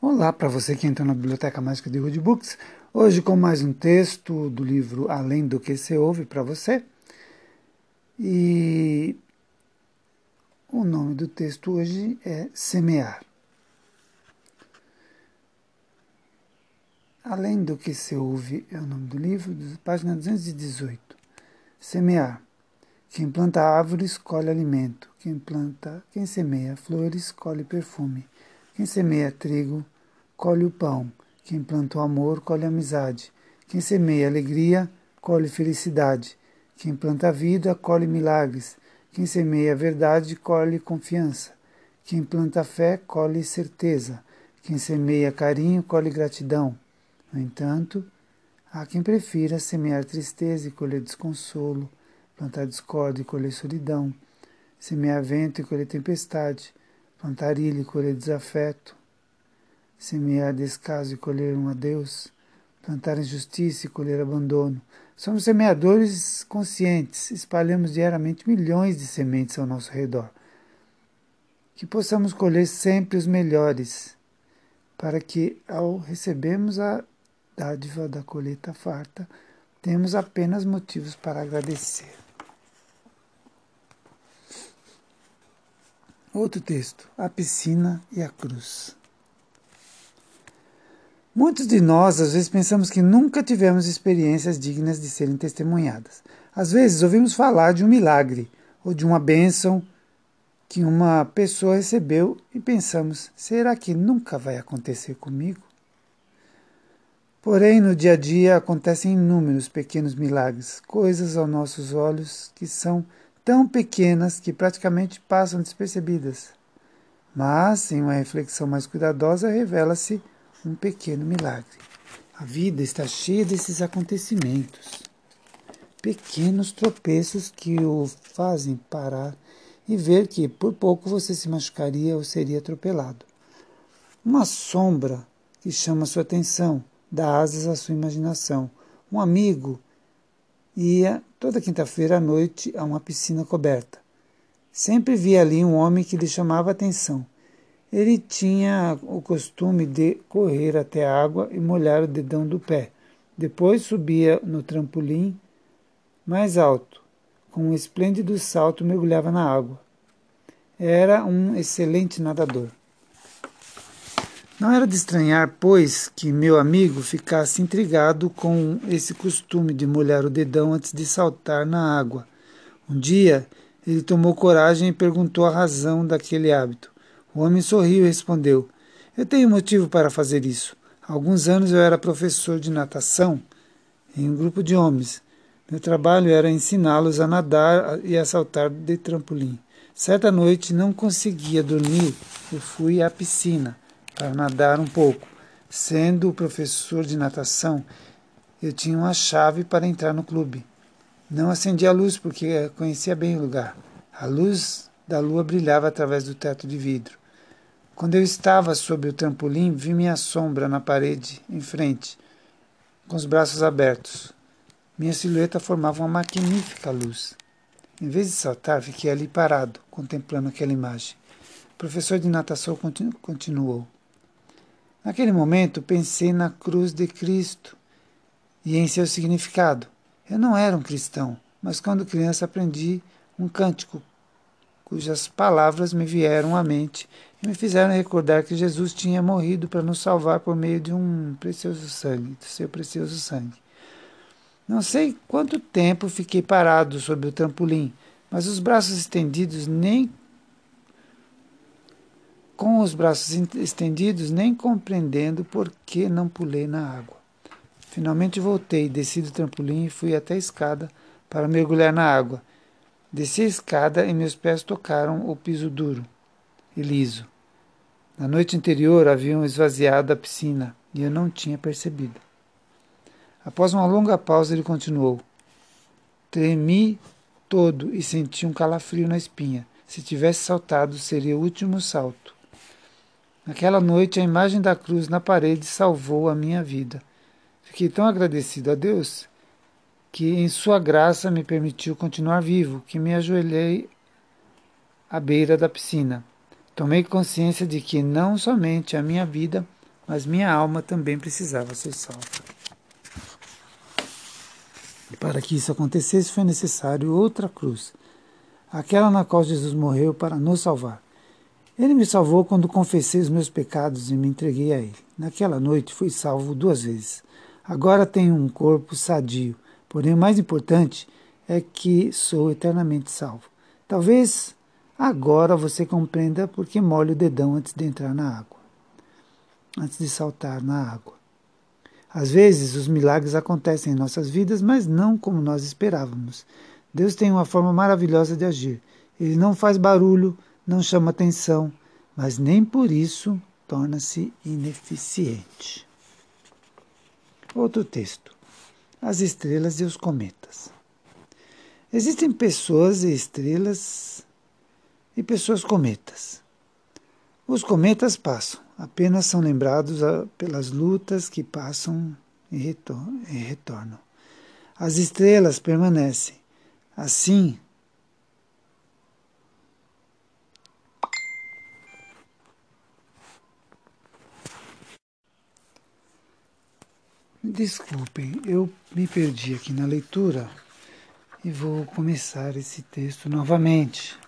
Olá para você que entrou na Biblioteca Mágica de Wood Books. Hoje com mais um texto do livro Além do que se ouve para você. E o nome do texto hoje é Semear. Além do que se ouve é o nome do livro, página 218. Semear. Quem planta árvores colhe alimento. Quem planta, quem semeia flores colhe perfume. Quem semeia trigo, colhe o pão. Quem planta o amor, colhe a amizade. Quem semeia alegria, colhe felicidade. Quem planta a vida, colhe milagres. Quem semeia a verdade, colhe confiança. Quem planta fé, colhe certeza. Quem semeia carinho, colhe gratidão. No entanto, há quem prefira semear tristeza e colher desconsolo, plantar discórdia e colher solidão, semear vento e colher tempestade, plantar ilha e colher desafeto, semear descaso e colher um adeus, plantar injustiça e colher abandono. Somos semeadores conscientes, espalhamos diariamente milhões de sementes ao nosso redor. Que possamos colher sempre os melhores, para que, ao recebermos a dádiva da colheita farta, temos apenas motivos para agradecer. Outro texto: A piscina e a cruz. Muitos de nós às vezes pensamos que nunca tivemos experiências dignas de serem testemunhadas. Às vezes ouvimos falar de um milagre ou de uma bênção que uma pessoa recebeu e pensamos: será que nunca vai acontecer comigo? Porém, no dia a dia acontecem inúmeros pequenos milagres, coisas aos nossos olhos que são tão pequenas que praticamente passam despercebidas. Mas, em uma reflexão mais cuidadosa, revela-se um pequeno milagre. A vida está cheia desses acontecimentos, pequenos tropeços que o fazem parar e ver que por pouco você se machucaria ou seria atropelado. Uma sombra que chama sua atenção, dá asas à sua imaginação. Um amigo ia toda quinta-feira à noite a uma piscina coberta. Sempre via ali um homem que lhe chamava a atenção. Ele tinha o costume de correr até a água e molhar o dedão do pé. Depois subia no trampolim mais alto. Com um esplêndido salto, mergulhava na água. Era um excelente nadador. Não era de estranhar, pois, que meu amigo ficasse intrigado com esse costume de molhar o dedão antes de saltar na água. Um dia, ele tomou coragem e perguntou a razão daquele hábito. O homem sorriu e respondeu: Eu tenho motivo para fazer isso. Há alguns anos eu era professor de natação em um grupo de homens. Meu trabalho era ensiná-los a nadar e a saltar de trampolim. Certa noite não conseguia dormir e fui à piscina para nadar um pouco. Sendo professor de natação, eu tinha uma chave para entrar no clube. Não acendi a luz porque conhecia bem o lugar. A luz da lua brilhava através do teto de vidro. Quando eu estava sob o trampolim, vi minha sombra na parede em frente, com os braços abertos. Minha silhueta formava uma magnífica luz. Em vez de saltar, fiquei ali parado, contemplando aquela imagem. O professor de natação continuou. Naquele momento pensei na cruz de Cristo e em seu significado. Eu não era um cristão, mas quando criança aprendi um cântico cujas palavras me vieram à mente e me fizeram recordar que Jesus tinha morrido para nos salvar por meio de um precioso sangue, do seu precioso sangue. Não sei quanto tempo fiquei parado sobre o trampolim, mas os braços estendidos nem com os braços estendidos, nem compreendendo por que não pulei na água. Finalmente voltei, desci do trampolim e fui até a escada para mergulhar na água. Desci a escada e meus pés tocaram o piso duro e liso. Na noite anterior haviam esvaziado a piscina e eu não tinha percebido. Após uma longa pausa, ele continuou. Tremi todo e senti um calafrio na espinha. Se tivesse saltado, seria o último salto. Naquela noite, a imagem da cruz na parede salvou a minha vida. Fiquei tão agradecido a Deus que, em Sua graça, me permitiu continuar vivo, que me ajoelhei à beira da piscina. Tomei consciência de que não somente a minha vida, mas minha alma também precisava ser salva. Para que isso acontecesse, foi necessário outra cruz, aquela na qual Jesus morreu para nos salvar. Ele me salvou quando confessei os meus pecados e me entreguei a Ele. Naquela noite fui salvo duas vezes. Agora tenho um corpo sadio, porém o mais importante é que sou eternamente salvo. Talvez agora você compreenda por que molho o dedão antes de entrar na água, antes de saltar na água. Às vezes os milagres acontecem em nossas vidas, mas não como nós esperávamos. Deus tem uma forma maravilhosa de agir. Ele não faz barulho, não chama atenção, mas nem por isso torna-se ineficiente. Outro texto: As estrelas e os cometas. Existem pessoas e estrelas e pessoas cometas. Os cometas passam, apenas são lembrados ah, pelas lutas que passam e retornam. As estrelas permanecem. Assim, Desculpem, eu me perdi aqui na leitura e vou começar esse texto novamente.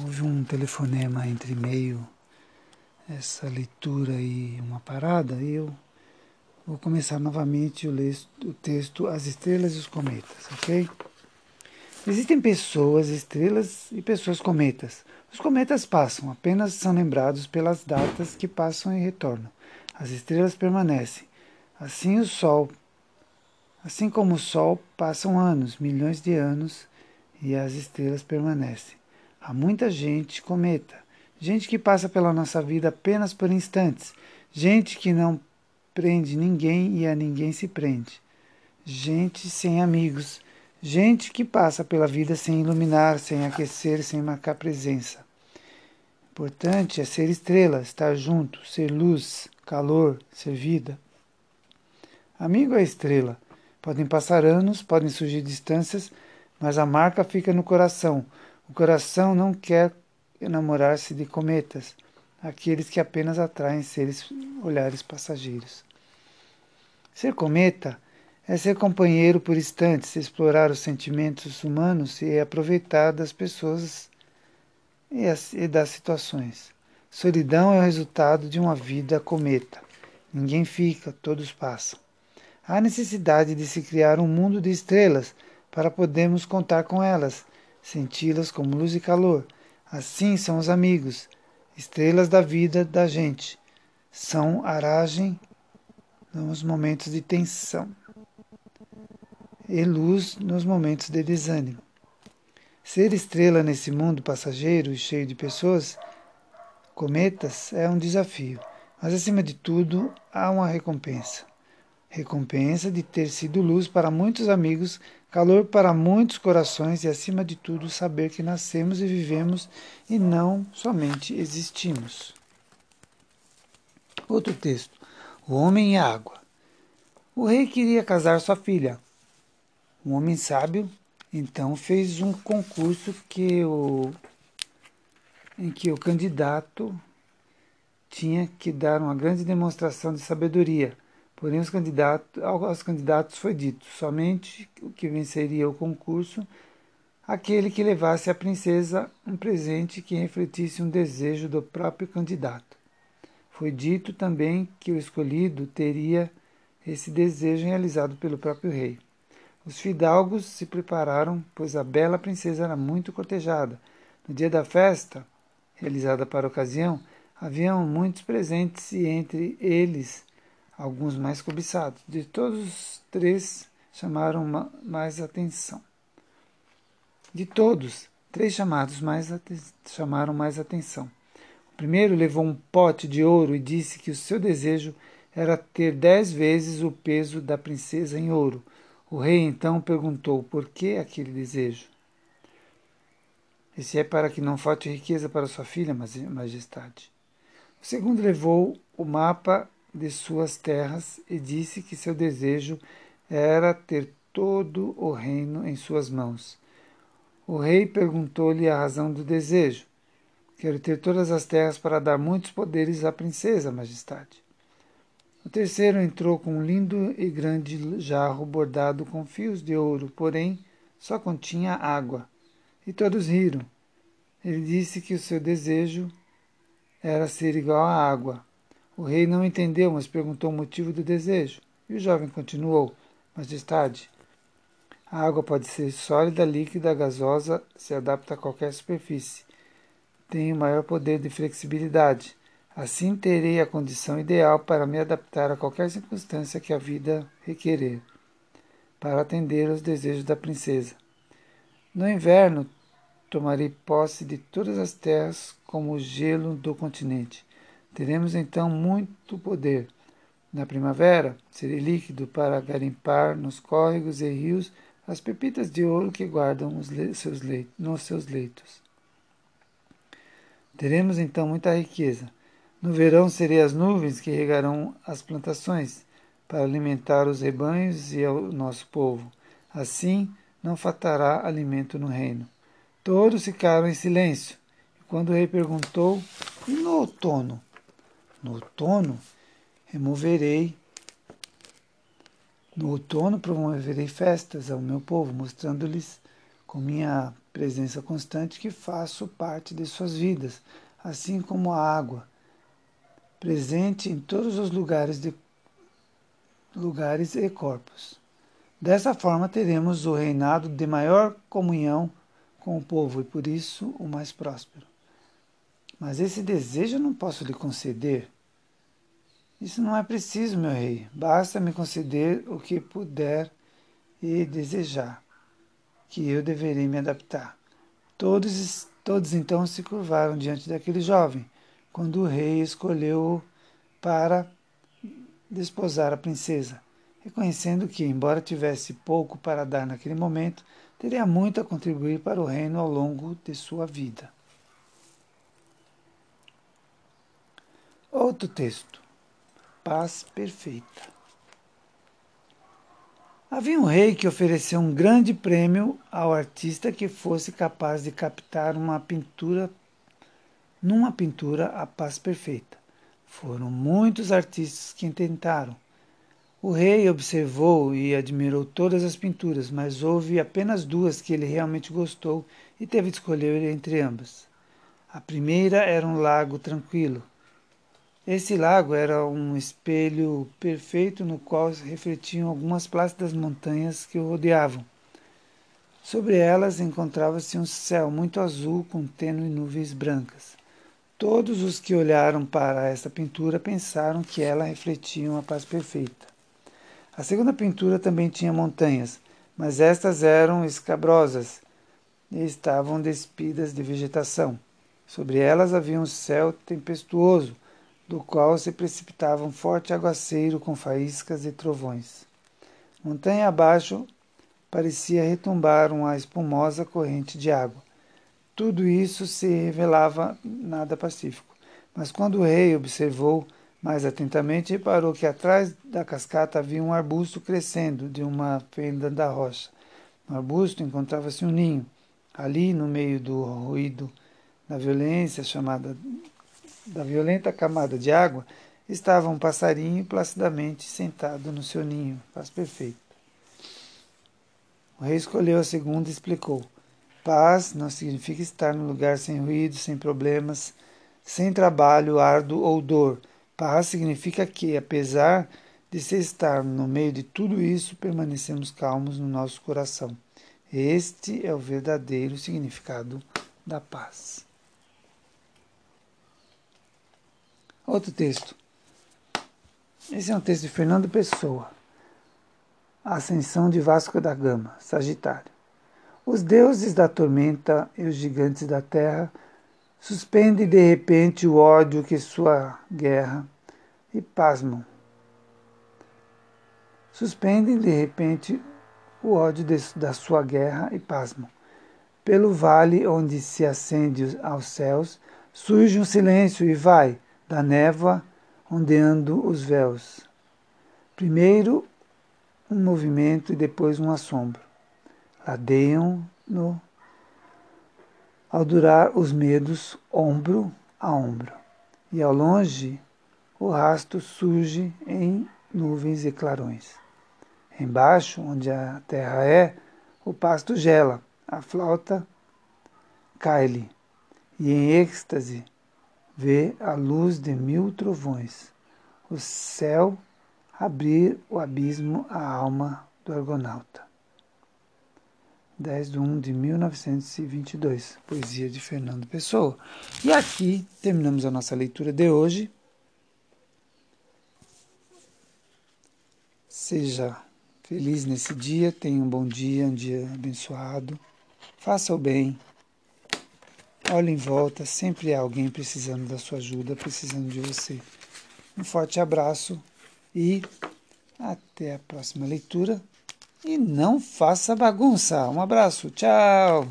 Houve um telefonema entre meio essa leitura e uma parada e eu vou começar novamente o, texto As Estrelas e os Cometas, ok? Existem pessoas, estrelas e pessoas cometas. Os cometas passam, apenas são lembrados pelas datas que passam e retornam. As estrelas permanecem. Assim o Sol, assim como o Sol, passam anos, milhões de anos, e as estrelas permanecem. Há muita gente cometa, gente que passa pela nossa vida apenas por instantes, gente que não prende ninguém e a ninguém se prende, gente sem amigos, gente que passa pela vida sem iluminar, sem aquecer, sem marcar presença. Importante é ser estrela, estar junto, ser luz, calor, ser vida. Amigo é estrela. Podem passar anos, podem surgir distâncias, mas a marca fica no coração. O coração não quer enamorar-se de cometas, aqueles que apenas atraem seres olhares passageiros. Ser cometa é ser companheiro por instantes, explorar os sentimentos humanos e aproveitar das pessoas e das situações. Solidão é o resultado de uma vida cometa. Ninguém fica, todos passam. Há necessidade de se criar um mundo de estrelas para podermos contar com elas, senti-las como luz e calor. Assim são os amigos, estrelas da vida da gente. São aragem nos momentos de tensão e luz nos momentos de desânimo. Ser estrela nesse mundo passageiro e cheio de pessoas, cometas, é um desafio, mas acima de tudo há uma recompensa recompensa de ter sido luz para muitos amigos, calor para muitos corações e, acima de tudo, saber que nascemos e vivemos e não somente existimos. Outro texto: O homem e a água. O rei queria casar sua filha. Um homem sábio então fez um concurso que o, em que o candidato tinha que dar uma grande demonstração de sabedoria Porém, os candidatos, aos candidatos foi dito somente o que venceria o concurso aquele que levasse à princesa um presente que refletisse um desejo do próprio candidato. Foi dito também que o escolhido teria esse desejo realizado pelo próprio rei. Os fidalgos se prepararam, pois a bela princesa era muito cortejada. No dia da festa, realizada para a ocasião, haviam muitos presentes e entre eles alguns mais cobiçados. De todos os três chamaram mais atenção. De todos, três chamados mais chamaram mais atenção. O primeiro levou um pote de ouro e disse que o seu desejo era ter dez vezes o peso da princesa em ouro. O rei então perguntou por que aquele desejo. Esse é para que não falte riqueza para sua filha, majestade. O segundo levou o mapa de suas terras e disse que seu desejo era ter todo o reino em suas mãos. O rei perguntou-lhe a razão do desejo. Quero ter todas as terras para dar muitos poderes à princesa, majestade. O terceiro entrou com um lindo e grande jarro bordado com fios de ouro, porém só continha água. E todos riram. Ele disse que o seu desejo era ser igual à água. O rei não entendeu, mas perguntou o motivo do desejo. E o jovem continuou: Majestade, a água pode ser sólida, líquida, gasosa, se adapta a qualquer superfície. Tem o maior poder de flexibilidade. Assim terei a condição ideal para me adaptar a qualquer circunstância que a vida requerer, para atender aos desejos da princesa. No inverno, tomarei posse de todas as terras como o gelo do continente. Teremos então muito poder. Na primavera, serei líquido para garimpar nos córregos e rios as pepitas de ouro que guardam os seus nos seus leitos. Teremos então muita riqueza. No verão serei as nuvens que regarão as plantações para alimentar os rebanhos e o nosso povo. Assim não faltará alimento no reino. Todos ficaram em silêncio. E quando o rei perguntou: E no outono? No outono removerei. No outono promoverei festas ao meu povo, mostrando-lhes com minha presença constante que faço parte de suas vidas, assim como a água, presente em todos os lugares de lugares e corpos. Dessa forma teremos o reinado de maior comunhão com o povo e por isso o mais próspero. Mas esse desejo eu não posso lhe conceder. Isso não é preciso, meu rei. Basta me conceder o que puder e desejar, que eu deverei me adaptar. Todos, todos então se curvaram diante daquele jovem, quando o rei escolheu para desposar a princesa, reconhecendo que, embora tivesse pouco para dar naquele momento, teria muito a contribuir para o reino ao longo de sua vida. Outro texto. Paz perfeita. Havia um rei que ofereceu um grande prêmio ao artista que fosse capaz de captar uma pintura numa pintura a paz perfeita. Foram muitos artistas que tentaram, o rei observou e admirou todas as pinturas, mas houve apenas duas que ele realmente gostou e teve de escolher entre ambas. A primeira era um lago tranquilo. Esse lago era um espelho perfeito no qual se refletiam algumas plácidas montanhas que o rodeavam. Sobre elas encontrava-se um céu muito azul com tênue nuvens brancas. Todos os que olharam para essa pintura pensaram que ela refletia uma paz perfeita. A segunda pintura também tinha montanhas, mas estas eram escabrosas e estavam despidas de vegetação. Sobre elas havia um céu tempestuoso, do qual se precipitava um forte aguaceiro com faíscas e trovões. Montanha abaixo parecia retumbar uma espumosa corrente de água. Tudo isso se revelava nada pacífico. Mas quando o rei observou mais atentamente, reparou que atrás da cascata havia um arbusto crescendo de uma fenda da rocha. No arbusto encontrava-se um ninho. Ali, no meio do ruído da violência chamada da violenta camada de água, estava um passarinho placidamente sentado no seu ninho. Paz perfeita. O rei escolheu a segunda e explicou: Paz não significa estar num lugar sem ruído, sem problemas, sem trabalho árduo ou dor Paz significa que, apesar de se estar no meio de tudo isso, permanecemos calmos no nosso coração. Este é o verdadeiro significado da paz. Outro texto. Esse é um texto de Fernando Pessoa. Ascensão de Vasco da Gama, Sagitário. Os deuses da tormenta e os gigantes da terra Suspende de repente o ódio que sua guerra e pasmam. Suspendem de repente o ódio de, da sua guerra e pasmam. Pelo vale onde se acende aos céus, surge um silêncio e vai, da névoa, ondeando os véus. Primeiro um movimento e depois um assombro. Ladeiam no ao durar os medos ombro a ombro. E ao longe, o rasto surge em nuvens e clarões. Embaixo, onde a terra é, o pasto gela, a flauta cai-lhe, e em êxtase vê a luz de mil trovões, o céu abrir o abismo à alma do argonauta. 10 de 1 de 1922, poesia de Fernando Pessoa. E aqui terminamos a nossa leitura de hoje. Seja feliz nesse dia, tenha um bom dia, um dia abençoado. Faça o bem. Olhe em volta, sempre há alguém precisando da sua ajuda, precisando de você. Um forte abraço e até a próxima leitura. E não faça bagunça. Um abraço. Tchau.